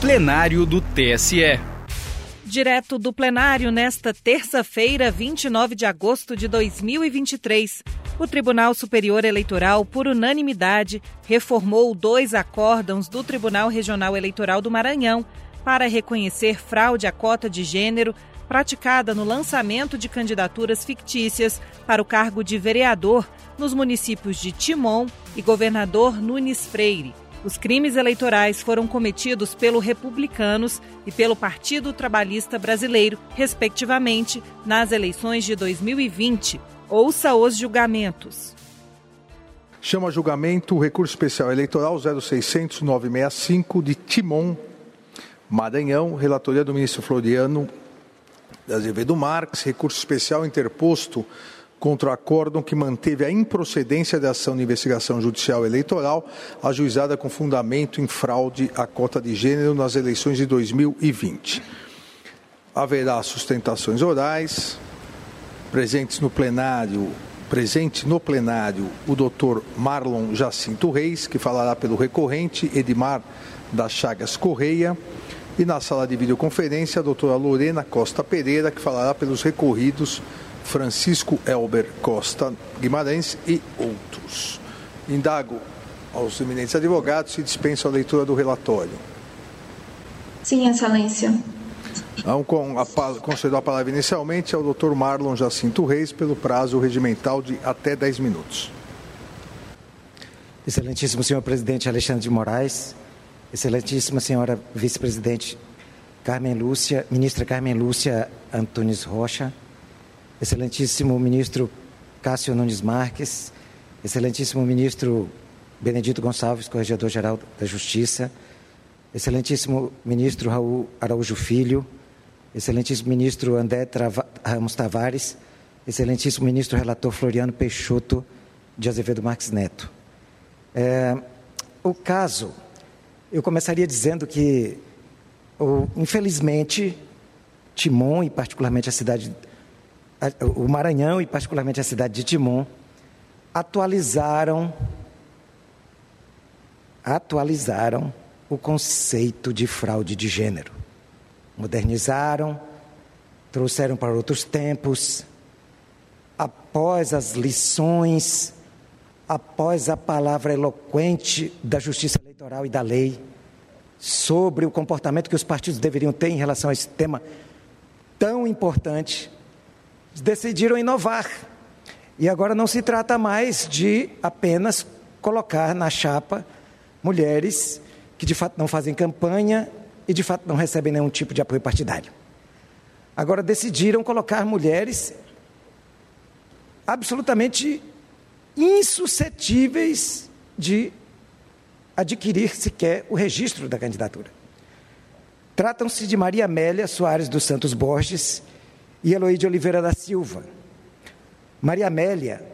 plenário do TSE. Direto do plenário nesta terça-feira, 29 de agosto de 2023. O Tribunal Superior Eleitoral, por unanimidade, reformou dois acórdãos do Tribunal Regional Eleitoral do Maranhão para reconhecer fraude à cota de gênero praticada no lançamento de candidaturas fictícias para o cargo de vereador nos municípios de Timon e Governador Nunes Freire. Os crimes eleitorais foram cometidos pelo Republicanos e pelo Partido Trabalhista Brasileiro, respectivamente, nas eleições de 2020. Ouça os julgamentos. Chama a julgamento o recurso especial eleitoral 0600 965 de Timon, Maranhão, relatoria do ministro Floriano Azevedo Marques, recurso especial interposto contra o acórdão que manteve a improcedência da ação de investigação judicial eleitoral ajuizada com fundamento em fraude à cota de gênero nas eleições de 2020. Haverá sustentações orais, presentes no plenário, presente no plenário o doutor Marlon Jacinto Reis, que falará pelo recorrente Edmar das Chagas Correia, e na sala de videoconferência, a doutora Lorena Costa Pereira, que falará pelos recorridos Francisco Elber Costa Guimarães e outros. Indago aos eminentes advogados se dispensa a leitura do relatório. Sim, Excelência. Então, com a, concedeu a palavra inicialmente ao doutor Marlon Jacinto Reis pelo prazo regimental de até 10 minutos. Excelentíssimo senhor presidente Alexandre de Moraes, Excelentíssima senhora vice-presidente Carmen Lúcia, ministra Carmen Lúcia Antunes Rocha, excelentíssimo ministro Cássio Nunes Marques, excelentíssimo ministro Benedito Gonçalves, corregedor-geral da Justiça, excelentíssimo ministro Raul Araújo Filho, excelentíssimo ministro André Trava, Ramos Tavares, excelentíssimo ministro relator Floriano Peixoto de Azevedo Marques Neto. É, o caso eu começaria dizendo que, infelizmente, Timon e particularmente a cidade, o Maranhão e particularmente a cidade de Timon, atualizaram, atualizaram o conceito de fraude de gênero. Modernizaram, trouxeram para outros tempos, após as lições, após a palavra eloquente da justiça eleitoral e da lei, sobre o comportamento que os partidos deveriam ter em relação a esse tema tão importante, decidiram inovar. E agora não se trata mais de apenas colocar na chapa mulheres que de fato não fazem campanha e de fato não recebem nenhum tipo de apoio partidário. Agora decidiram colocar mulheres absolutamente insuscetíveis de adquirir sequer o registro da candidatura. Tratam-se de Maria Amélia Soares dos Santos Borges e Eloíde Oliveira da Silva. Maria Amélia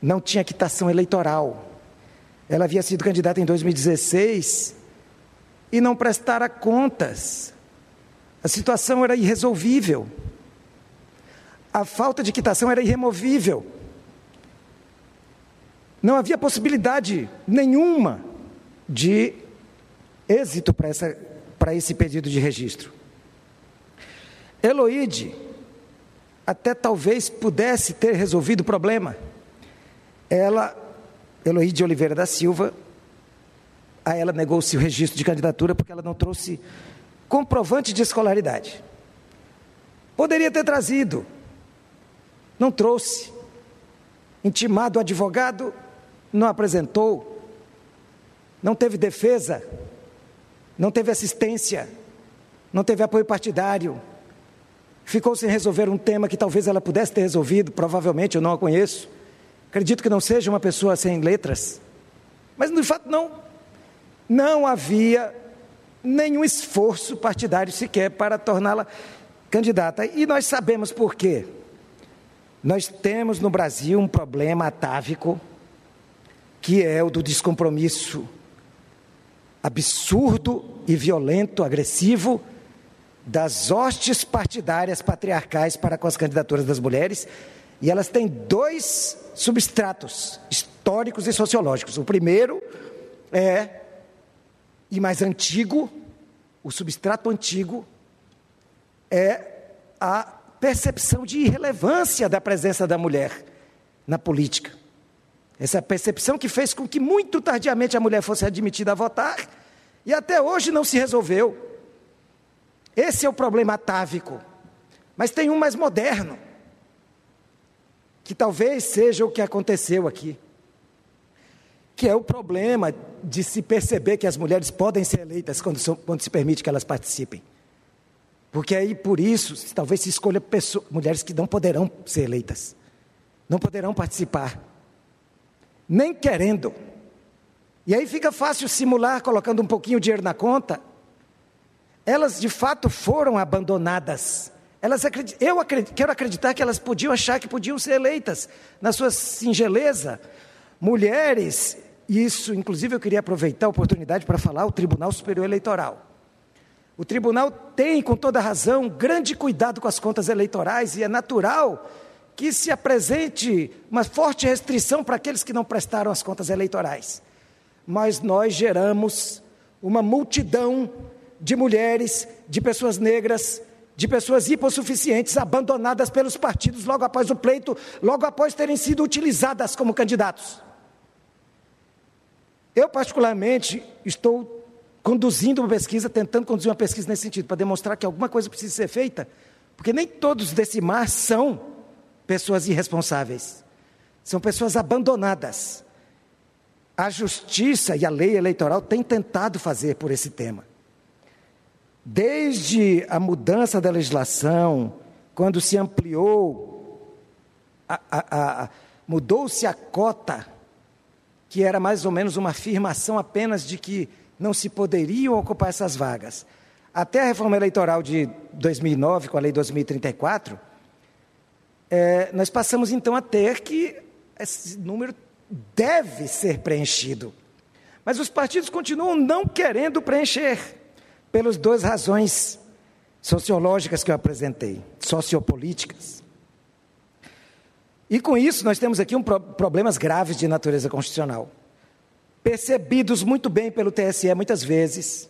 não tinha quitação eleitoral. Ela havia sido candidata em 2016 e não prestara contas. A situação era irresolvível. A falta de quitação era irremovível. Não havia possibilidade nenhuma de êxito para esse pedido de registro. Eloide até talvez pudesse ter resolvido o problema. Ela, Eloide Oliveira da Silva, a ela negou-se o registro de candidatura porque ela não trouxe comprovante de escolaridade. Poderia ter trazido, não trouxe. Intimado o advogado, não apresentou não teve defesa, não teve assistência, não teve apoio partidário, ficou sem resolver um tema que talvez ela pudesse ter resolvido, provavelmente eu não a conheço. Acredito que não seja uma pessoa sem letras, mas de fato não. Não havia nenhum esforço partidário sequer para torná-la candidata. E nós sabemos por quê. Nós temos no Brasil um problema atávico, que é o do descompromisso absurdo e violento, agressivo das hostes partidárias patriarcais para com as candidaturas das mulheres, e elas têm dois substratos históricos e sociológicos. O primeiro é, e mais antigo, o substrato antigo é a percepção de irrelevância da presença da mulher na política. Essa percepção que fez com que muito tardiamente a mulher fosse admitida a votar e até hoje não se resolveu. Esse é o problema atávico. Mas tem um mais moderno, que talvez seja o que aconteceu aqui, que é o problema de se perceber que as mulheres podem ser eleitas quando, são, quando se permite que elas participem. Porque aí, por isso, talvez se escolha mulheres que não poderão ser eleitas, não poderão participar, nem querendo. E aí fica fácil simular colocando um pouquinho de dinheiro na conta. Elas de fato foram abandonadas. Elas acredit... Eu acredito, quero acreditar que elas podiam achar que podiam ser eleitas, na sua singeleza. Mulheres, isso, inclusive, eu queria aproveitar a oportunidade para falar o Tribunal Superior Eleitoral. O tribunal tem, com toda razão, grande cuidado com as contas eleitorais e é natural que se apresente uma forte restrição para aqueles que não prestaram as contas eleitorais. Mas nós geramos uma multidão de mulheres, de pessoas negras, de pessoas hipossuficientes abandonadas pelos partidos logo após o pleito, logo após terem sido utilizadas como candidatos. Eu, particularmente, estou conduzindo uma pesquisa, tentando conduzir uma pesquisa nesse sentido, para demonstrar que alguma coisa precisa ser feita, porque nem todos desse mar são pessoas irresponsáveis, são pessoas abandonadas. A justiça e a lei eleitoral têm tentado fazer por esse tema. Desde a mudança da legislação, quando se ampliou, mudou-se a cota, que era mais ou menos uma afirmação apenas de que não se poderiam ocupar essas vagas. Até a reforma eleitoral de 2009, com a lei 2034, é, nós passamos então a ter que esse número deve ser preenchido. Mas os partidos continuam não querendo preencher, pelas duas razões sociológicas que eu apresentei, sociopolíticas. E com isso nós temos aqui um pro problemas graves de natureza constitucional percebidos muito bem pelo TSE muitas vezes,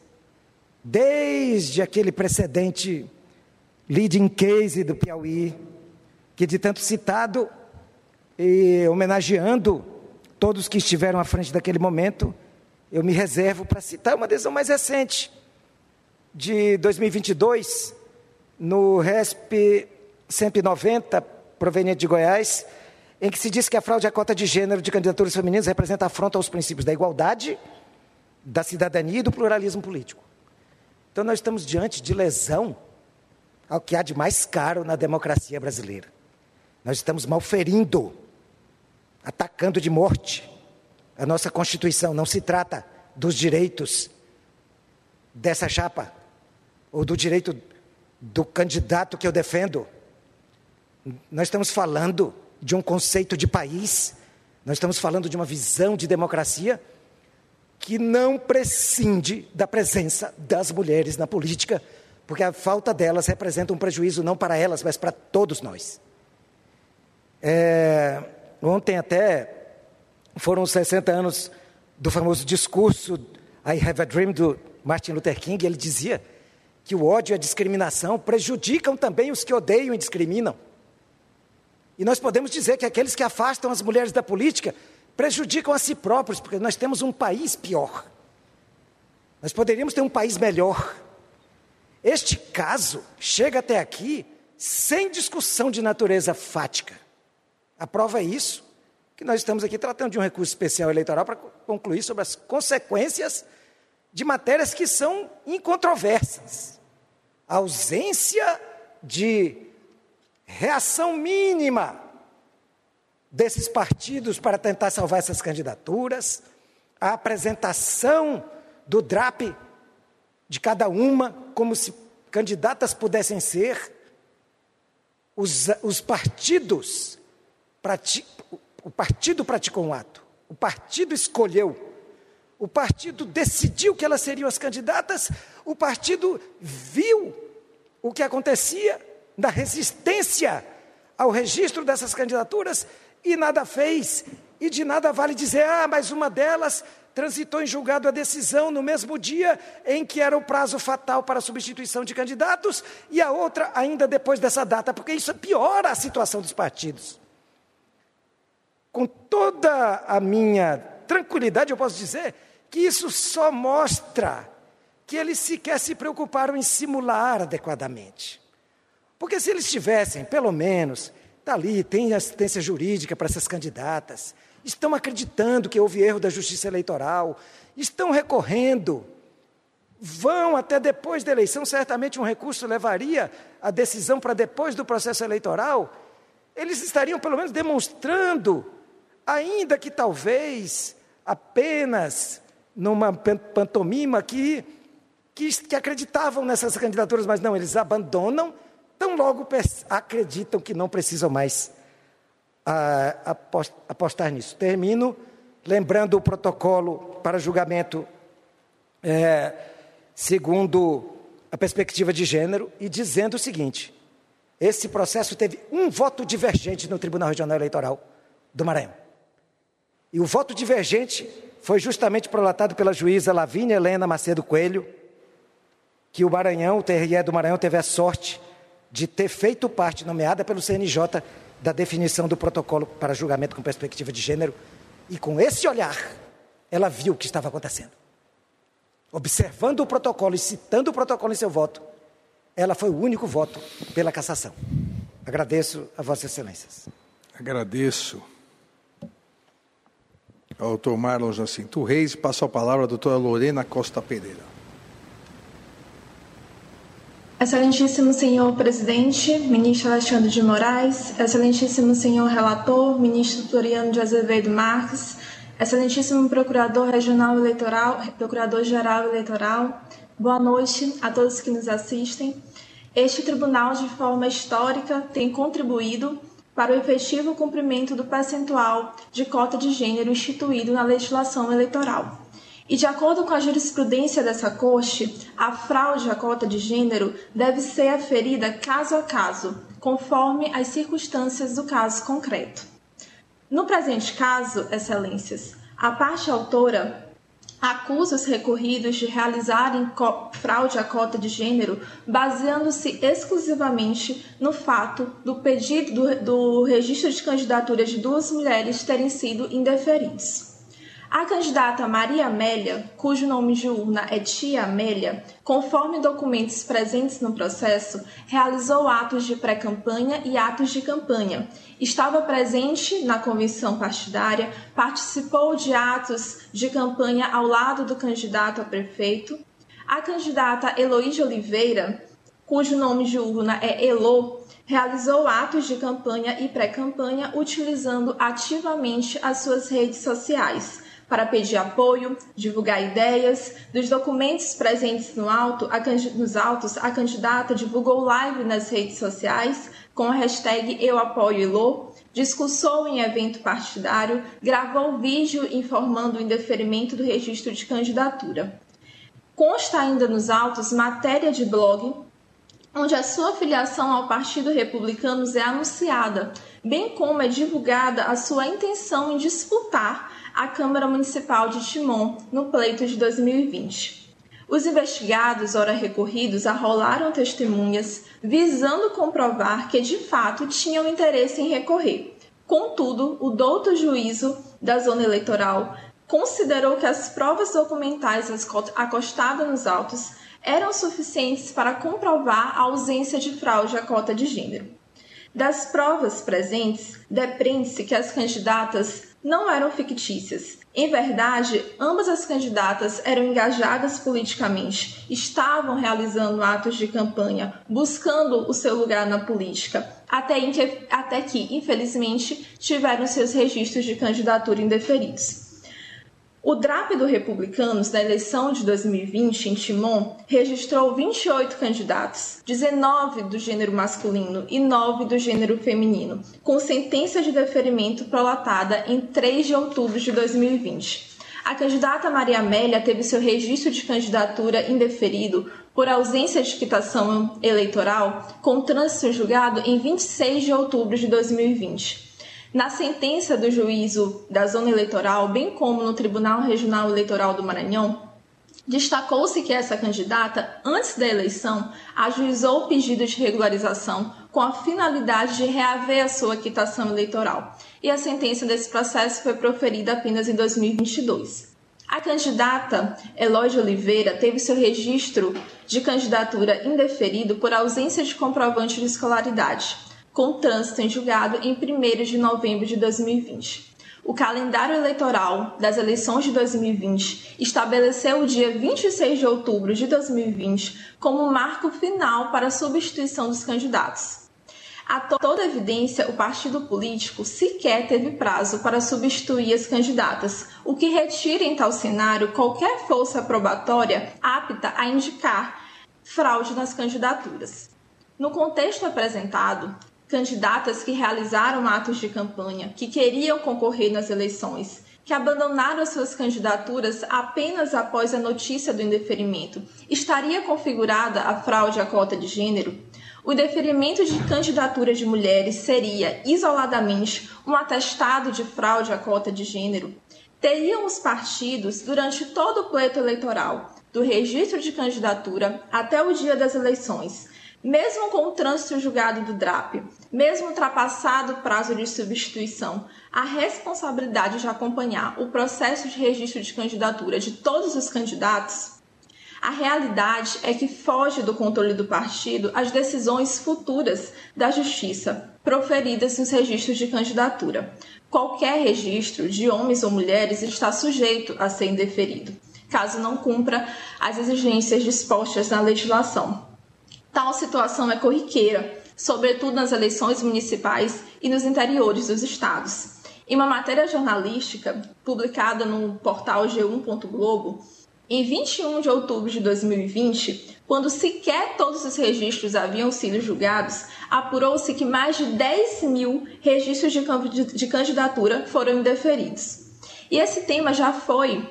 desde aquele precedente leading case do Piauí, que de tanto citado e homenageando todos que estiveram à frente daquele momento, eu me reservo para citar uma decisão mais recente, de 2022, no RESP 190, proveniente de Goiás, em que se diz que a fraude à cota de gênero de candidaturas femininas representa afronta aos princípios da igualdade, da cidadania e do pluralismo político. Então, nós estamos diante de lesão ao que há de mais caro na democracia brasileira. Nós estamos malferindo, atacando de morte a nossa Constituição. Não se trata dos direitos dessa chapa, ou do direito do candidato que eu defendo. Nós estamos falando de um conceito de país, nós estamos falando de uma visão de democracia que não prescinde da presença das mulheres na política, porque a falta delas representa um prejuízo não para elas, mas para todos nós. É, ontem até foram os 60 anos do famoso discurso I Have a Dream do Martin Luther King, ele dizia que o ódio e a discriminação prejudicam também os que odeiam e discriminam. E nós podemos dizer que aqueles que afastam as mulheres da política prejudicam a si próprios, porque nós temos um país pior. Nós poderíamos ter um país melhor. Este caso chega até aqui sem discussão de natureza fática. A prova é isso, que nós estamos aqui tratando de um recurso especial eleitoral para concluir sobre as consequências de matérias que são incontroversas. A ausência de reação mínima desses partidos para tentar salvar essas candidaturas, a apresentação do DRAP de cada uma, como se candidatas pudessem ser, os, os partidos, prati, o partido praticou um ato, o partido escolheu, o partido decidiu que elas seriam as candidatas, o partido viu o que acontecia da resistência ao registro dessas candidaturas e nada fez. E de nada vale dizer, ah, mas uma delas transitou em julgado a decisão no mesmo dia em que era o prazo fatal para a substituição de candidatos, e a outra ainda depois dessa data, porque isso piora a situação dos partidos. Com toda a minha tranquilidade, eu posso dizer que isso só mostra que eles sequer se preocuparam em simular adequadamente. Porque se eles tivessem, pelo menos, está ali, tem assistência jurídica para essas candidatas, estão acreditando que houve erro da justiça eleitoral, estão recorrendo, vão até depois da eleição, certamente um recurso levaria a decisão para depois do processo eleitoral, eles estariam pelo menos demonstrando, ainda que talvez apenas numa pantomima que, que, que acreditavam nessas candidaturas, mas não, eles abandonam, tão logo acreditam que não precisam mais a, apostar nisso. Termino lembrando o protocolo para julgamento é, segundo a perspectiva de gênero e dizendo o seguinte: esse processo teve um voto divergente no Tribunal Regional Eleitoral do Maranhão. E o voto divergente foi justamente prolatado pela juíza Lavínia Helena Macedo Coelho, que o Maranhão, o TRE do Maranhão, teve a sorte de ter feito parte, nomeada pelo CNJ, da definição do protocolo para julgamento com perspectiva de gênero, e com esse olhar, ela viu o que estava acontecendo. Observando o protocolo e citando o protocolo em seu voto, ela foi o único voto pela cassação. Agradeço a Vossas Excelências. Agradeço ao doutor Marlon Jacinto Reis. Passo a palavra à doutora Lorena Costa Pereira. Excelentíssimo senhor presidente, ministro Alexandre de Moraes, excelentíssimo senhor relator, ministro Floriano de Azevedo Marques, excelentíssimo procurador regional eleitoral, procurador-geral eleitoral, boa noite a todos que nos assistem. Este tribunal, de forma histórica, tem contribuído para o efetivo cumprimento do percentual de cota de gênero instituído na legislação eleitoral. E de acordo com a jurisprudência dessa corte, a fraude à cota de gênero deve ser aferida caso a caso, conforme as circunstâncias do caso concreto. No presente caso, excelências, a parte autora acusa os recorridos de realizarem fraude à cota de gênero baseando-se exclusivamente no fato do pedido do, registro de candidaturas de duas mulheres terem sido indeferidos. A candidata Maria Amélia, cujo nome de urna é Tia Amélia, conforme documentos presentes no processo, realizou atos de pré-campanha e atos de campanha. Estava presente na convenção partidária, participou de atos de campanha ao lado do candidato a prefeito. A candidata Heloíde Oliveira, cujo nome de urna é Elo, realizou atos de campanha e pré-campanha utilizando ativamente as suas redes sociais para pedir apoio, divulgar ideias. Dos documentos presentes no alto, a, nos autos, a candidata divulgou live nas redes sociais com a hashtag Eu Apoio Elô, discursou em evento partidário, gravou vídeo informando o indeferimento do registro de candidatura. Consta ainda nos autos matéria de blog onde a sua filiação ao Partido Republicano é anunciada, bem como é divulgada a sua intenção em disputar à Câmara Municipal de Timon no pleito de 2020. Os investigados, ora recorridos, arrolaram testemunhas visando comprovar que de fato tinham interesse em recorrer. Contudo, o douto juízo da zona eleitoral considerou que as provas documentais acostadas nos autos eram suficientes para comprovar a ausência de fraude à cota de gênero. Das provas presentes, depreende-se que as candidatas não eram fictícias. Em verdade, ambas as candidatas eram engajadas politicamente, estavam realizando atos de campanha, buscando o seu lugar na política, até, que, até que, infelizmente, tiveram seus registros de candidatura indeferidos. O DRAP do Republicanos, na eleição de 2020 em Timon, registrou 28 candidatos, 19 do gênero masculino e 9 do gênero feminino, com sentença de deferimento prolatada em 3 de outubro de 2020. A candidata Maria Amélia teve seu registro de candidatura indeferido por ausência de quitação eleitoral, com trânsito julgado em 26 de outubro de 2020. Na sentença do juízo da zona eleitoral, bem como no Tribunal Regional Eleitoral do Maranhão, destacou-se que essa candidata, antes da eleição, ajuizou o pedido de regularização com a finalidade de reaver a sua quitação eleitoral. E a sentença desse processo foi proferida apenas em 2022. A candidata Eloy Oliveira teve seu registro de candidatura indeferido por ausência de comprovante de escolaridade com trânsito em julgado em 1 de novembro de 2020. O calendário eleitoral das eleições de 2020 estabeleceu o dia 26 de outubro de 2020 como marco final para a substituição dos candidatos. A toda evidência, o partido político sequer teve prazo para substituir as candidatas, o que retira em tal cenário qualquer força probatória apta a indicar fraude nas candidaturas. No contexto apresentado, candidatas que realizaram atos de campanha, que queriam concorrer nas eleições, que abandonaram suas candidaturas apenas após a notícia do indeferimento, estaria configurada a fraude à cota de gênero? O indeferimento de candidatura de mulheres seria, isoladamente, um atestado de fraude à cota de gênero? Teriam os partidos, durante todo o pleito eleitoral, do registro de candidatura até o dia das eleições, mesmo com o trânsito julgado do DRAP, mesmo ultrapassado o prazo de substituição, a responsabilidade de acompanhar o processo de registro de candidatura de todos os candidatos, a realidade é que foge do controle do partido as decisões futuras da Justiça proferidas nos registros de candidatura. Qualquer registro de homens ou mulheres está sujeito a ser indeferido, caso não cumpra as exigências dispostas na legislação. Tal situação é corriqueira, sobretudo nas eleições municipais e nos interiores dos estados. Em uma matéria jornalística publicada no portal G1.globo, em 21 de outubro de 2020, quando sequer todos os registros haviam sido julgados, apurou-se que mais de 10 mil registros de candidatura foram indeferidos. E esse tema já foi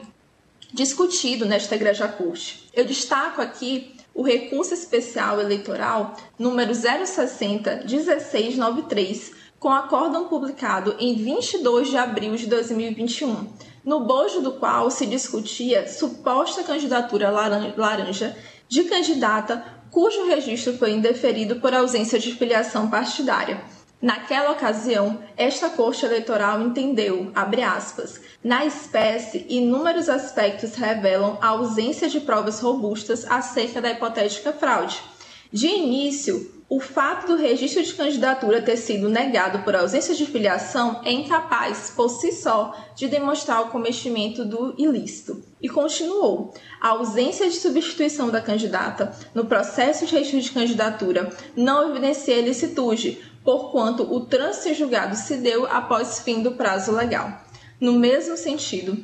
discutido nesta Igreja Curte. Eu destaco aqui o recurso especial eleitoral número 060 1693, com acórdão publicado em 22 de abril de 2021, no bojo do qual se discutia suposta candidatura laranja de candidata cujo registro foi indeferido por ausência de filiação partidária Naquela ocasião, esta Corte Eleitoral entendeu, abre aspas, na espécie, inúmeros aspectos revelam a ausência de provas robustas acerca da hipotética fraude. De início, o fato do registro de candidatura ter sido negado por ausência de filiação é incapaz, por si só, de demonstrar o cometimento do ilícito. E continuou: a ausência de substituição da candidata no processo de registro de candidatura não evidencia ilicitude, porquanto o trânsito julgado se deu após fim do prazo legal. No mesmo sentido,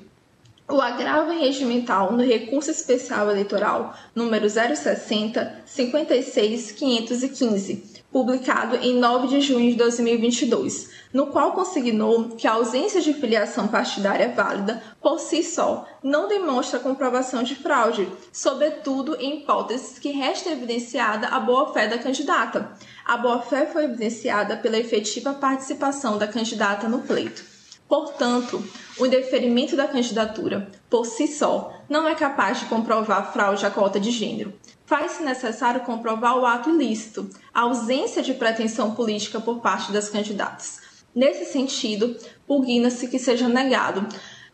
o agravo regimental no recurso especial eleitoral número 060 56 515, publicado em 9 de junho de 2022, no qual consignou que a ausência de filiação partidária válida por si só não demonstra comprovação de fraude, sobretudo em hipóteses que resta evidenciada a boa-fé da candidata. A boa-fé foi evidenciada pela efetiva participação da candidata no pleito. Portanto, o indeferimento da candidatura, por si só, não é capaz de comprovar fraude à cota de gênero. Faz-se necessário comprovar o ato ilícito, a ausência de pretensão política por parte das candidatas. Nesse sentido, pugna-se que seja negado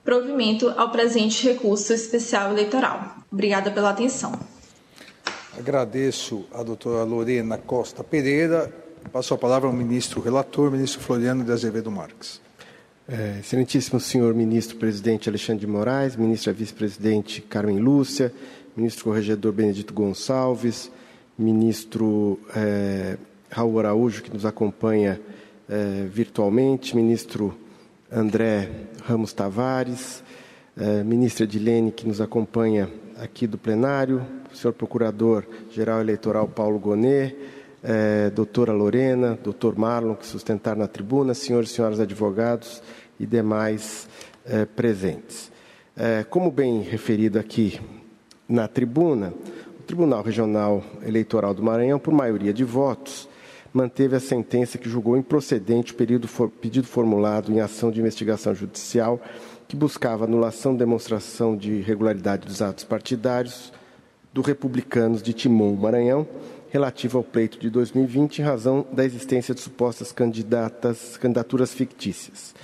provimento ao presente recurso especial eleitoral. Obrigada pela atenção. Agradeço a doutora Lorena Costa Pereira. Passo a palavra ao ministro relator, ministro Floriano de Azevedo Marques. É, excelentíssimo senhor ministro presidente Alexandre de Moraes, ministra vice-presidente Carmen Lúcia, ministro corregedor Benedito Gonçalves, ministro é, Raul Araújo, que nos acompanha é, virtualmente, ministro André Ramos Tavares, é, ministra Edilene, que nos acompanha aqui do plenário, senhor procurador-geral eleitoral Paulo Gonet, é, doutora Lorena, doutor Marlon, que sustentaram na tribuna, senhores e senhoras advogados e demais é, presentes. Como bem referido aqui na tribuna, o Tribunal Regional Eleitoral do Maranhão, por maioria de votos, manteve a sentença que julgou improcedente o pedido, pedido formulado em ação de investigação judicial que buscava anulação demonstração de irregularidade dos atos partidários do Republicanos de Timon, Maranhão, relativo ao pleito de 2020, em razão da existência de supostas candidatas, candidaturas fictícias.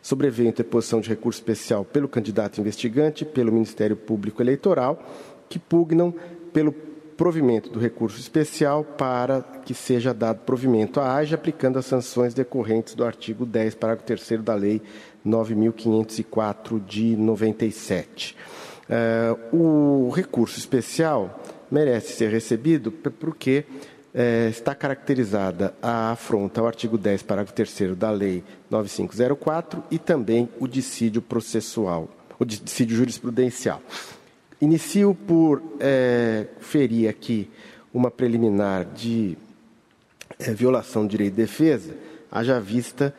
Sobreveio interposição de recurso especial pelo candidato investigante pelo Ministério Público Eleitoral, que pugnam pelo provimento do recurso especial para que seja dado provimento à AGE, aplicando as sanções decorrentes do artigo 10, parágrafo 3 da Lei 9.504 de 97. Uh, o recurso especial merece ser recebido porque uh, está caracterizada a afronta ao artigo 10, parágrafo 3 da Lei 9504 e também o dissídio processual, o dissídio jurisprudencial. Inicio por uh, ferir aqui uma preliminar de violação do direito de defesa, haja vista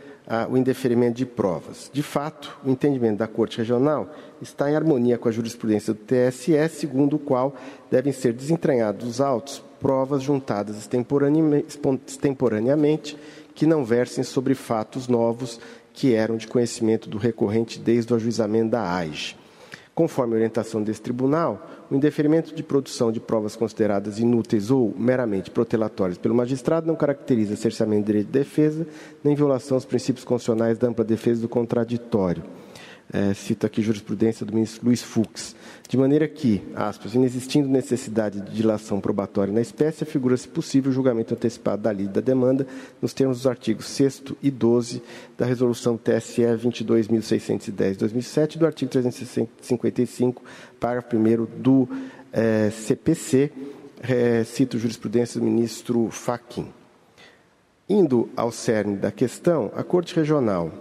o indeferimento de provas. De fato, o entendimento da Corte Regional está em harmonia com a jurisprudência do TSE, segundo o qual devem ser desentranhados dos autos provas juntadas extemporaneamente que não versem sobre fatos novos que eram de conhecimento do recorrente desde o ajuizamento da AIGE. Conforme a orientação desse tribunal, o indeferimento de produção de provas consideradas inúteis ou meramente protelatórias pelo magistrado não caracteriza cerceamento de direito de defesa, nem violação aos princípios constitucionais da ampla defesa do contraditório é, cito aqui jurisprudência do ministro Luiz Fux, de maneira que, aspas, inexistindo necessidade de dilação probatória na espécie, afigura-se possível julgamento antecipado da lida da demanda nos termos dos artigos 6 e 12 da Resolução TSE 22.610-2007 do artigo 355, parágrafo 1 do é, CPC, é, cito jurisprudência do ministro Fachin. Indo ao cerne da questão, a Corte Regional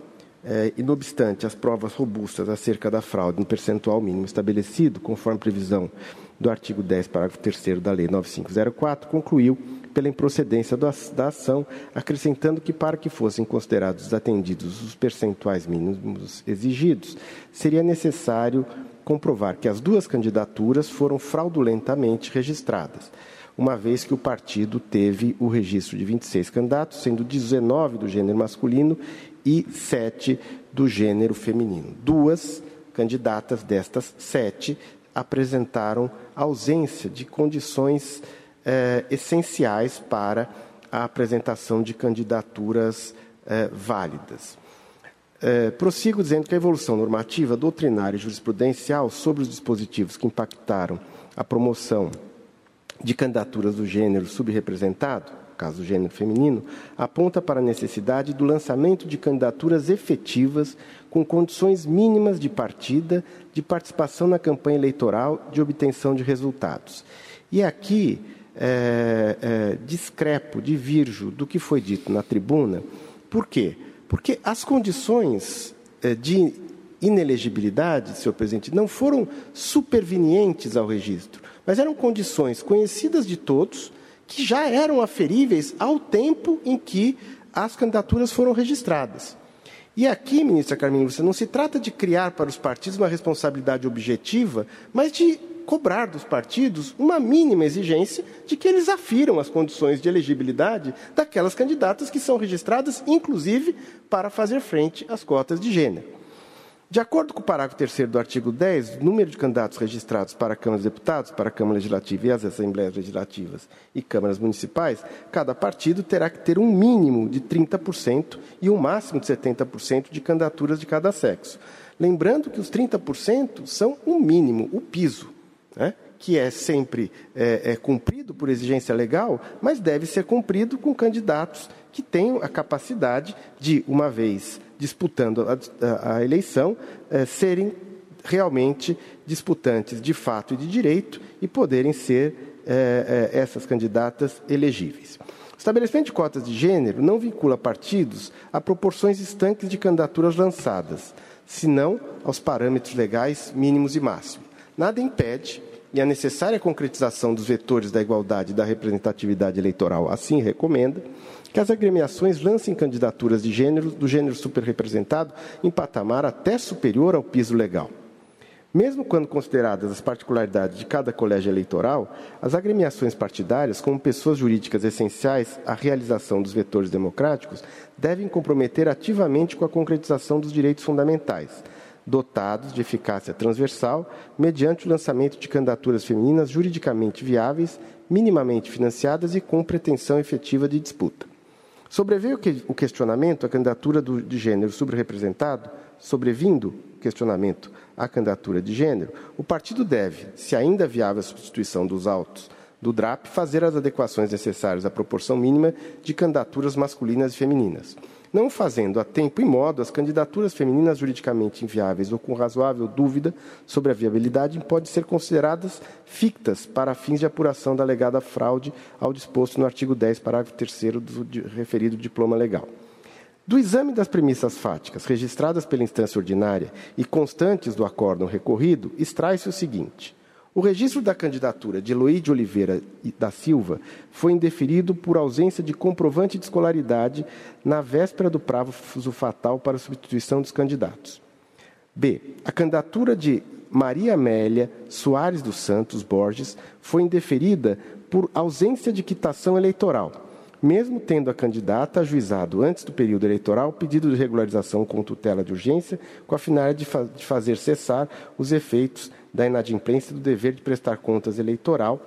é, e, não obstante as provas robustas acerca da fraude no percentual mínimo estabelecido, conforme previsão do artigo 10, parágrafo 3 da Lei 9504, concluiu pela improcedência da ação, acrescentando que, para que fossem considerados atendidos os percentuais mínimos exigidos, seria necessário comprovar que as duas candidaturas foram fraudulentamente registradas, uma vez que o partido teve o registro de 26 candidatos, sendo 19 do gênero masculino e sete do gênero feminino. Duas candidatas destas sete apresentaram ausência de condições eh, essenciais para a apresentação de candidaturas eh, válidas. Eh, prossigo dizendo que a evolução normativa, doutrinária e jurisprudencial sobre os dispositivos que impactaram a promoção de candidaturas do gênero subrepresentado caso do gênero feminino, aponta para a necessidade do lançamento de candidaturas efetivas com condições mínimas de partida, de participação na campanha eleitoral, de obtenção de resultados. E aqui é, é, discrepo, divirjo do que foi dito na tribuna. Por quê? Porque as condições é, de inelegibilidade, senhor presidente, não foram supervenientes ao registro, mas eram condições conhecidas de todos, que já eram aferíveis ao tempo em que as candidaturas foram registradas. E aqui, ministra Carmen Lúcia, não se trata de criar para os partidos uma responsabilidade objetiva, mas de cobrar dos partidos uma mínima exigência de que eles afiram as condições de elegibilidade daquelas candidatas que são registradas, inclusive para fazer frente às cotas de gênero. De acordo com o parágrafo 3 do artigo 10, o número de candidatos registrados para a Câmara dos Deputados, para a Câmara Legislativa e as Assembleias Legislativas e câmaras municipais, cada partido terá que ter um mínimo de 30% e um máximo de 70% de candidaturas de cada sexo. Lembrando que os 30% são o mínimo, o piso, né? que é sempre é, é cumprido por exigência legal, mas deve ser cumprido com candidatos que tenham a capacidade de, uma vez disputando a, a, eleição, eh, serem realmente disputantes de fato e de direito e poderem ser eh, essas candidatas elegíveis. O estabelecimento de cotas de gênero não vincula partidos a proporções estanques de candidaturas lançadas, senão aos parâmetros legais mínimos e máximos. Nada impede, e a necessária concretização dos vetores da igualdade e da representatividade eleitoral assim recomenda, que as agremiações lancem candidaturas de gênero, do gênero superrepresentado em patamar até superior ao piso legal. Mesmo quando consideradas as particularidades de cada colégio eleitoral, as agremiações partidárias, como pessoas jurídicas essenciais à realização dos vetores democráticos, devem comprometer ativamente com a concretização dos direitos fundamentais, dotados de eficácia transversal, mediante o lançamento de candidaturas femininas juridicamente viáveis, minimamente financiadas e com pretensão efetiva de disputa. Sobreveio o questionamento à candidatura de gênero subrepresentado, sobrevindo questionamento à candidatura de gênero, o partido deve, se ainda viável a substituição dos autos do DRAP, fazer as adequações necessárias à proporção mínima de candidaturas masculinas e femininas. Não fazendo a tempo e modo, as candidaturas femininas juridicamente inviáveis ou com razoável dúvida sobre a viabilidade podem ser consideradas fictas para fins de apuração da alegada fraude ao disposto no artigo 10, parágrafo 3 do referido diploma legal. Do exame das premissas fáticas registradas pela instância ordinária e constantes do acórdão recorrido, extrai-se o seguinte: o registro da candidatura de Luiz Oliveira da Silva foi indeferido por ausência de comprovante de escolaridade na véspera do prazo fatal para substituição dos candidatos. B. A candidatura de Maria Amélia Soares dos Santos Borges foi indeferida por ausência de quitação eleitoral mesmo tendo a candidata ajuizado antes do período eleitoral pedido de regularização com tutela de urgência, com a finalidade de, fa de fazer cessar os efeitos da inadimplência do dever de prestar contas eleitoral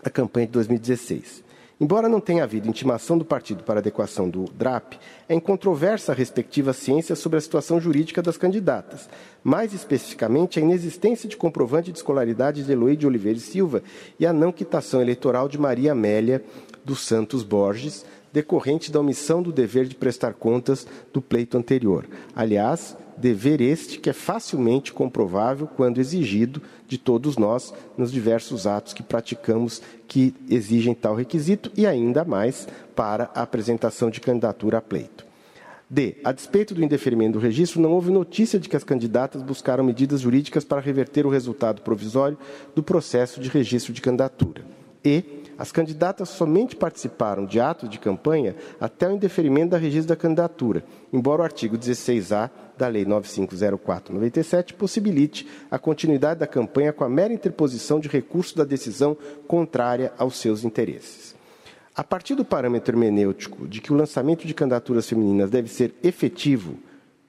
da campanha de 2016. Embora não tenha havido intimação do partido para adequação do DRAP, é incontroversa a respectiva ciência sobre a situação jurídica das candidatas, mais especificamente a inexistência de comprovante de escolaridade de Eloy de Oliveira e Silva e a não quitação eleitoral de Maria Amélia dos Santos Borges, decorrente da omissão do dever de prestar contas do pleito anterior. Aliás, dever este que é facilmente comprovável quando exigido de todos nós nos diversos atos que praticamos que exigem tal requisito e ainda mais para a apresentação de candidatura a pleito. D. A despeito do indeferimento do registro, não houve notícia de que as candidatas buscaram medidas jurídicas para reverter o resultado provisório do processo de registro de candidatura. E. As candidatas somente participaram de atos de campanha até o indeferimento da registro da candidatura, embora o artigo 16A da Lei 9504/97 possibilite a continuidade da campanha com a mera interposição de recurso da decisão contrária aos seus interesses. A partir do parâmetro hermenêutico de que o lançamento de candidaturas femininas deve ser efetivo,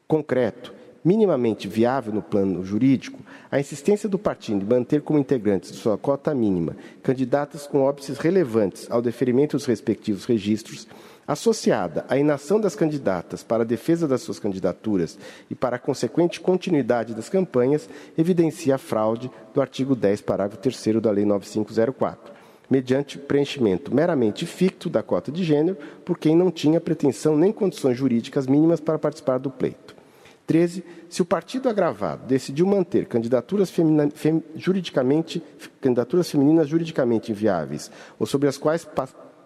concreto minimamente viável no plano jurídico, a insistência do partido em manter como integrantes de sua cota mínima candidatas com óbices relevantes ao deferimento dos respectivos registros, associada à inação das candidatas para a defesa das suas candidaturas e para a consequente continuidade das campanhas, evidencia a fraude do artigo 10, parágrafo 3 da Lei 9504 mediante preenchimento meramente ficto da cota de gênero por quem não tinha pretensão nem condições jurídicas mínimas para participar do pleito. 13. Se o partido agravado decidiu manter candidaturas, femina, fem, juridicamente, candidaturas femininas juridicamente inviáveis ou sobre as quais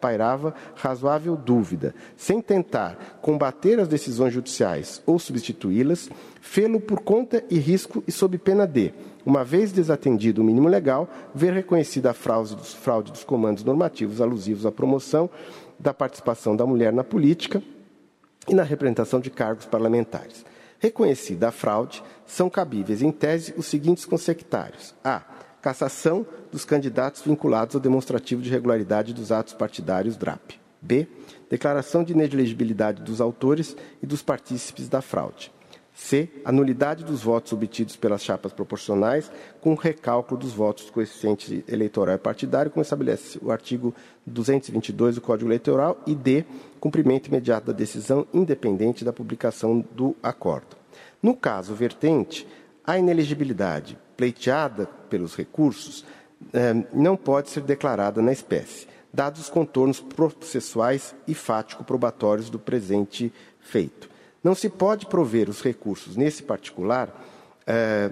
pairava razoável dúvida, sem tentar combater as decisões judiciais ou substituí-las, fê-lo por conta e risco e sob pena de, uma vez desatendido o mínimo legal, ver reconhecida a fraude dos, fraude dos comandos normativos alusivos à promoção da participação da mulher na política e na representação de cargos parlamentares. Reconhecida a fraude, são cabíveis, em tese, os seguintes consectários: a. Cassação dos candidatos vinculados ao demonstrativo de regularidade dos atos partidários DRAP. B. Declaração de inelegibilidade dos autores e dos partícipes da fraude. C. A nulidade dos votos obtidos pelas chapas proporcionais com recálculo dos votos do coeficiente eleitoral e partidário, como estabelece o artigo 222 do Código Eleitoral. E D. Cumprimento imediato da decisão, independente da publicação do acordo. No caso vertente, a inelegibilidade pleiteada pelos recursos eh, não pode ser declarada na espécie, dados os contornos processuais e fático-probatórios do presente feito. Não se pode prover os recursos nesse particular eh,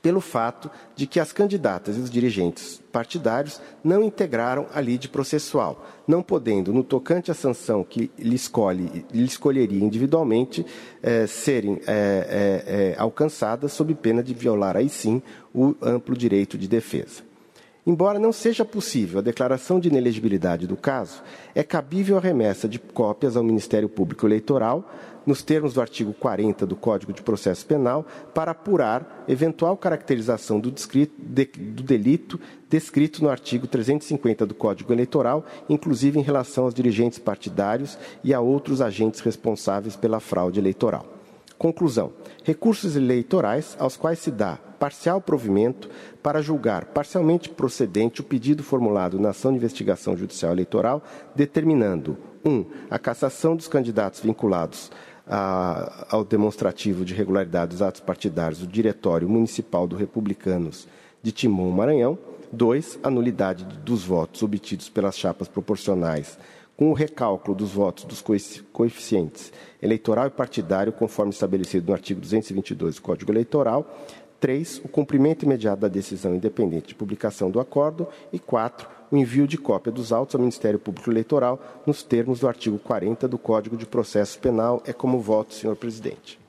pelo fato de que as candidatas e os dirigentes partidários não integraram a lide processual, não podendo, no tocante à sanção que lhe, escolhe, lhe escolheria individualmente, eh, serem eh, alcançadas sob pena de violar, aí sim, o amplo direito de defesa. Embora não seja possível a declaração de inelegibilidade do caso, é cabível a remessa de cópias ao Ministério Público Eleitoral, nos termos do artigo 40 do Código de Processo Penal, para apurar eventual caracterização do, descrito, de, do delito descrito no artigo 350 do Código Eleitoral, inclusive em relação aos dirigentes partidários e a outros agentes responsáveis pela fraude eleitoral. Conclusão: recursos eleitorais aos quais se dá parcial provimento para julgar parcialmente procedente o pedido formulado na ação de investigação judicial eleitoral, determinando 1. Um, a cassação dos candidatos vinculados a, ao demonstrativo de regularidade dos atos partidários do Diretório Municipal do Republicanos de Timon, Maranhão. 2. A nulidade dos votos obtidos pelas chapas proporcionais com o recálculo dos votos dos coeficientes eleitoral e partidário, conforme estabelecido no artigo 222 do Código Eleitoral. 3. O cumprimento imediato da decisão independente de publicação do acordo. E 4. O envio de cópia dos autos ao Ministério Público Eleitoral nos termos do artigo 40 do Código de Processo Penal. É como voto, senhor presidente.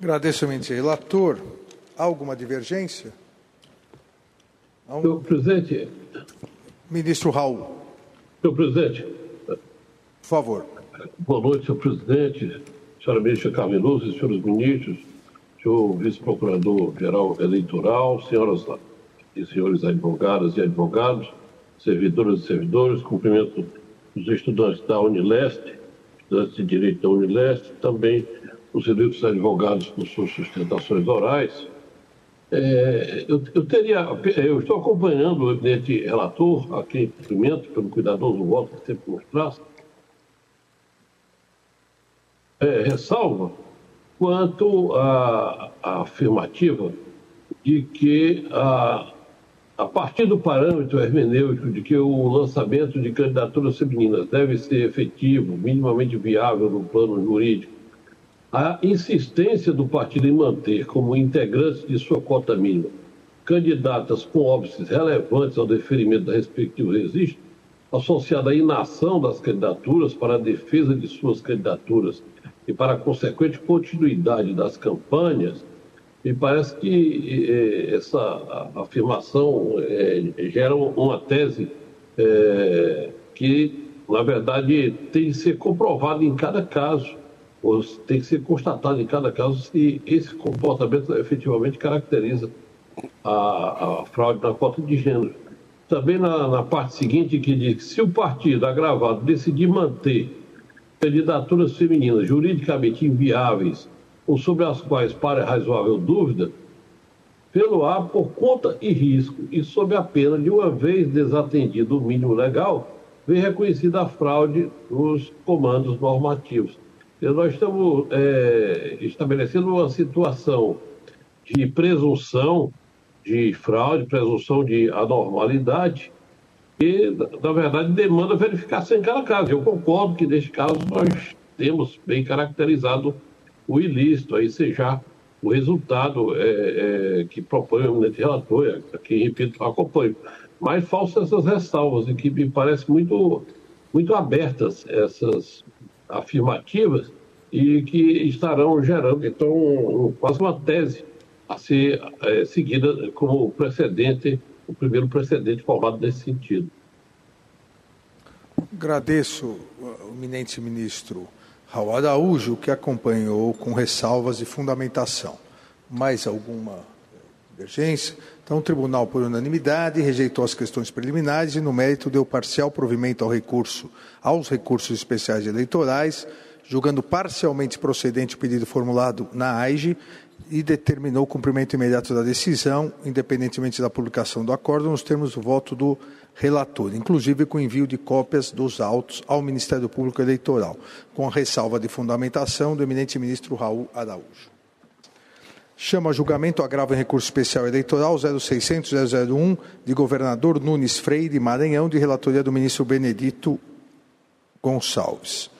Agradeço, eminente relator. Há alguma divergência? Senhor presidente. Ministro Raul. Senhor presidente. Por favor. Boa noite, senhor presidente, senhora ministra Carmen Luz, senhores ministros, senhor vice-procurador-geral eleitoral, senhoras e senhores advogadas e advogados, servidoras e servidores, cumprimento os estudantes da Unileste, estudantes de Direito da Unileste, também os eleitos advogados por suas sustentações orais. É, eu, eu, teria, eu estou acompanhando o eminente relator, a quem cumprimento pelo cuidadoso voto que sempre nos traz, é, ressalva quanto à, afirmativa de que a, a partir do parâmetro hermenêutico de que o lançamento de candidaturas femininas deve ser efetivo, minimamente viável no plano jurídico, a insistência do partido em manter como integrantes de sua cota mínima candidatas com óbices relevantes ao deferimento da respectiva registro, associada à inação das candidaturas para a defesa de suas candidaturas e para a consequente continuidade das campanhas, me parece que essa afirmação eh, gera uma tese eh, que, na verdade, tem de ser comprovada em cada caso, ou tem que ser constatado em cada caso se esse comportamento efetivamente caracteriza a, a fraude na cota de gênero. Também na, na parte seguinte, que diz que se o partido agravado decidir manter candidaturas femininas juridicamente inviáveis ou sobre as quais para razoável dúvida, pelo ar por conta e risco e sob a pena de uma vez desatendido o mínimo legal, vem reconhecida a fraude nos comandos normativos. E nós estamos é, estabelecendo uma situação de presunção de fraude, presunção de anormalidade, que, na verdade, demanda verificação em cada caso. Eu concordo que, neste caso, nós temos bem caracterizado o ilícito, aí seja o resultado é, é, que propõe o relator, a quem, repito, acompanho. Mas falsas essas ressalvas, e que me parece muito, muito abertas essas afirmativas e que estarão gerando, então, quase uma tese a ser é, seguida como precedente o primeiro precedente formado nesse sentido. Agradeço eminente ministro Raul Araújo, que acompanhou com ressalvas e fundamentação. Mais alguma divergência? Então, o tribunal, por unanimidade, rejeitou as questões preliminares e, no mérito, deu parcial provimento ao recurso, aos recursos especiais eleitorais, julgando parcialmente procedente o pedido formulado na AIGE e determinou o cumprimento imediato da decisão, independentemente da publicação do acordo, nos termos do voto do relator, inclusive com envio de cópias dos autos ao Ministério Público Eleitoral, com a ressalva de fundamentação do eminente ministro Raul Araújo. Chama a julgamento agravo em recurso especial eleitoral 0600-001 de governador Nunes Freire Maranhão, de relatoria do ministro Benedito Gonçalves.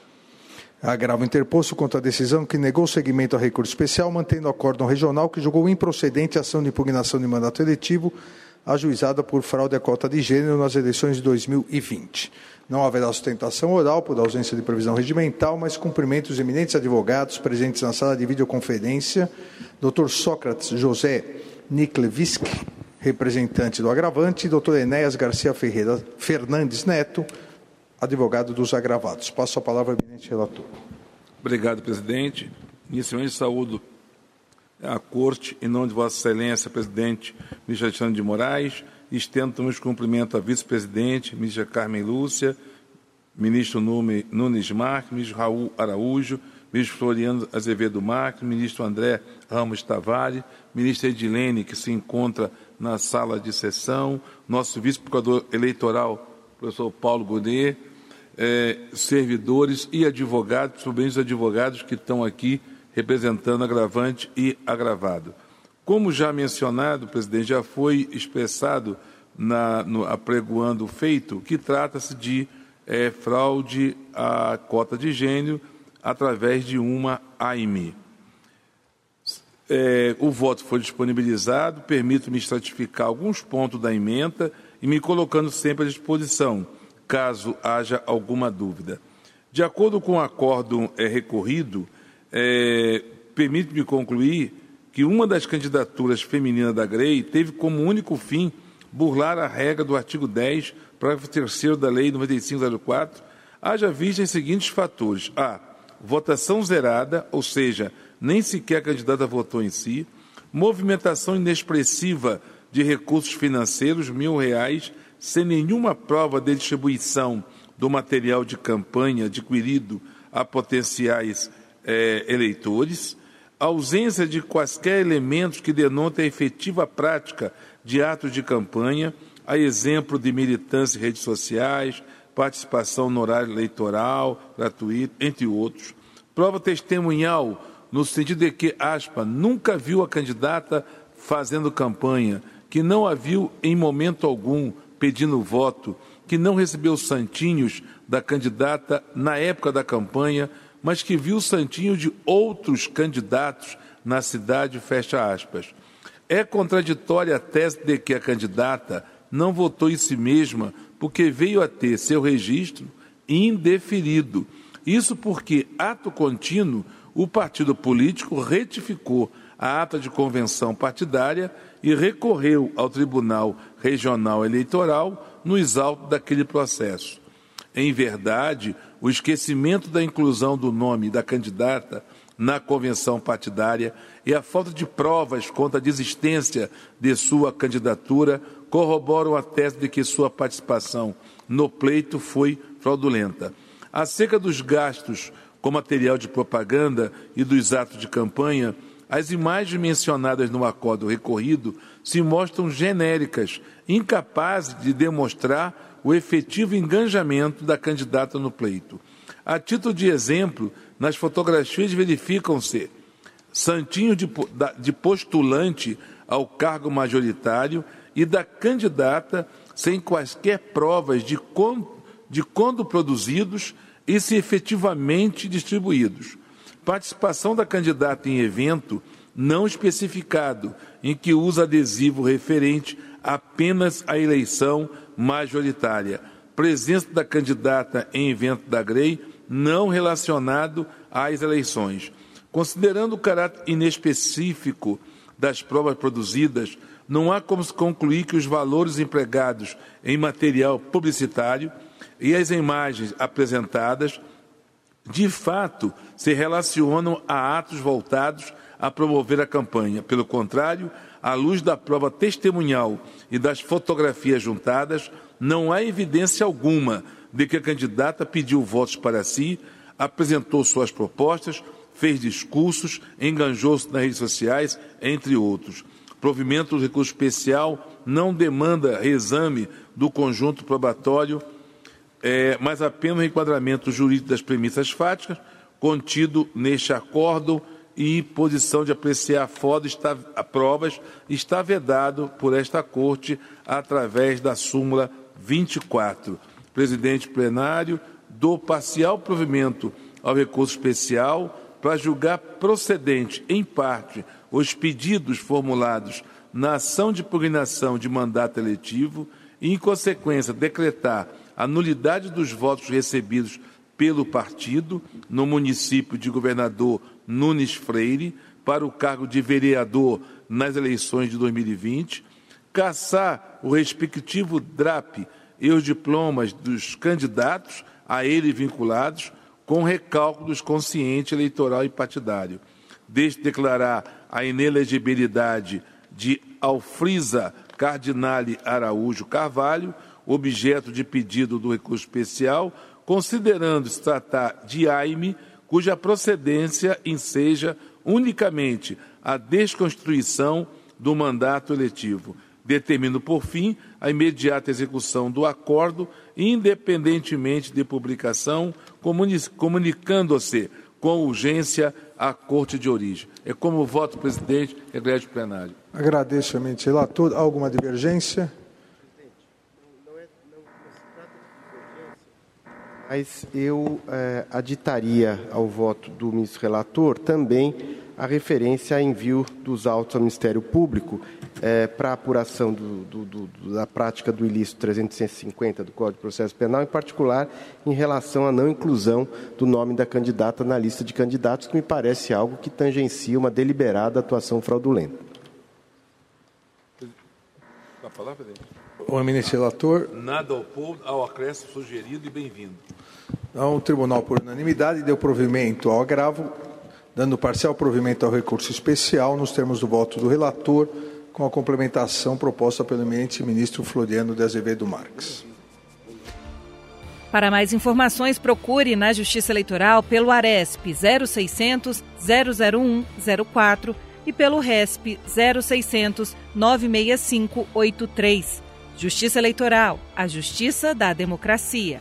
Agravo interposto contra a decisão que negou seguimento ao recurso especial, mantendo o acórdão regional que julgou improcedente a ação de impugnação de mandato eletivo ajuizada por fraude à cota de gênero nas eleições de 2020. Não haverá sustentação oral por ausência de previsão regimental, mas cumprimento os eminentes advogados presentes na sala de videoconferência, Dr. Sócrates José Niklevisk, representante do agravante, doutor Enéas Garcia Ferreira Fernandes Neto, advogado dos agravados. Passo a palavra ao eminente relator. Obrigado, presidente. Inicialmente, saúdo a Corte, em nome de Vossa Excelência, presidente ministro Alexandre de Moraes, estendo também os cumprimentos à vice-presidente, ministra Carmen Lúcia, ministro Nunes Marques, ministro Raul Araújo, ministro Floriano Azevedo Marques, ministro André Ramos Tavares, ministra Edilene, que se encontra na sala de sessão, nosso vice-procurador eleitoral, professor Paulo Godet, eh, servidores e advogados, principalmente os advogados que estão aqui representando agravante e agravado. Como já mencionado, presidente, já foi expressado na, no, apregoando o feito que trata-se de eh, fraude à cota de gênero através de uma AIME. É, o voto foi disponibilizado, permito-me estratificar alguns pontos da emenda e me colocando sempre à disposição, caso haja alguma dúvida. De acordo com o acordo é, recorrido, é, permite-me concluir que uma das candidaturas femininas da GREI teve como único fim burlar a regra do artigo 10, parágrafo 3 da Lei 9504, haja vista em seguintes fatores. A. Votação zerada, ou seja, nem sequer a candidata votou em si, movimentação inexpressiva de recursos financeiros, mil reais, sem nenhuma prova de distribuição do material de campanha adquirido a potenciais eh, eleitores, ausência de quaisquer elementos que denotem a efetiva prática de atos de campanha, a exemplo de militância em redes sociais, participação no horário eleitoral, gratuito, entre outros, prova testemunhal no sentido de que, aspa, nunca viu a candidata fazendo campanha, que não a viu em momento algum pedindo voto, que não recebeu santinhos da candidata na época da campanha, mas que viu santinho de outros candidatos na cidade, fecha aspas. É contraditória a tese de que a candidata não votou em si mesma porque veio a ter seu registro indeferido. Isso porque ato contínuo o partido político retificou a ata de convenção partidária e recorreu ao Tribunal Regional Eleitoral no exalto daquele processo. Em verdade, o esquecimento da inclusão do nome da candidata na convenção partidária e a falta de provas contra a desistência de sua candidatura corroboram a tese de que sua participação no pleito foi fraudulenta. Acerca dos gastos com material de propaganda e dos atos de campanha, as imagens mencionadas no acordo recorrido se mostram genéricas, incapazes de demonstrar o efetivo engajamento da candidata no pleito. A título de exemplo, nas fotografias verificam-se santinho de, de postulante ao cargo majoritário e da candidata sem quaisquer provas de de quando produzidos e se efetivamente distribuídos. Participação da candidata em evento não especificado, em que usa adesivo referente apenas à eleição majoritária. Presença da candidata em evento da GREI não relacionado às eleições. Considerando o caráter inespecífico das provas produzidas, não há como se concluir que os valores empregados em material publicitário e as imagens apresentadas, de fato, se relacionam a atos voltados a promover a campanha. Pelo contrário, à luz da prova testemunhal e das fotografias juntadas, não há evidência alguma de que a candidata pediu votos para si, apresentou suas propostas, fez discursos, enganjou-se nas redes sociais, entre outros. Provimento do recurso especial não demanda reexame do conjunto probatório é, mas apenas o enquadramento jurídico das premissas fáticas contido neste acordo e posição de apreciar foda está, a provas está vedado por esta Corte através da súmula 24. Presidente plenário, do parcial provimento ao recurso especial para julgar procedente, em parte, os pedidos formulados na ação de impugnação de mandato eletivo e, em consequência, decretar a nulidade dos votos recebidos pelo partido no município de governador Nunes Freire para o cargo de vereador nas eleições de 2020, caçar o respectivo DRAP e os diplomas dos candidatos a ele vinculados com recálculo dos consciente eleitoral e partidário. Desde declarar a inelegibilidade de Alfrisa Cardinale Araújo Carvalho, objeto de pedido do recurso especial, considerando se tratar de AIME, cuja procedência enseja unicamente a desconstituição do mandato eletivo. Determino, por fim, a imediata execução do acordo, independentemente de publicação, comunicando-se com urgência à Corte de Origem. É como voto, presidente, regrede plenário. Agradeço, eminente relator. Alguma divergência? Mas eu é, aditaria ao voto do ministro relator também a referência a envio dos autos ao Ministério Público é, para apuração do, do, do, da prática do ilícito 350 do Código de Processo Penal, em particular em relação à não inclusão do nome da candidata na lista de candidatos, que me parece algo que tangencia uma deliberada atuação fraudulenta. O eminente relator. Nada opor ao acréscimo sugerido e bem-vindo. Então, o tribunal, por unanimidade, deu provimento ao agravo, dando parcial provimento ao recurso especial, nos termos do voto do relator, com a complementação proposta pelo eminente ministro Floriano de Azevedo Marques. Para mais informações, procure na Justiça Eleitoral pelo ARESP 0600 001 04 e pelo RESP 0600 965 83. Justiça Eleitoral, a justiça da democracia.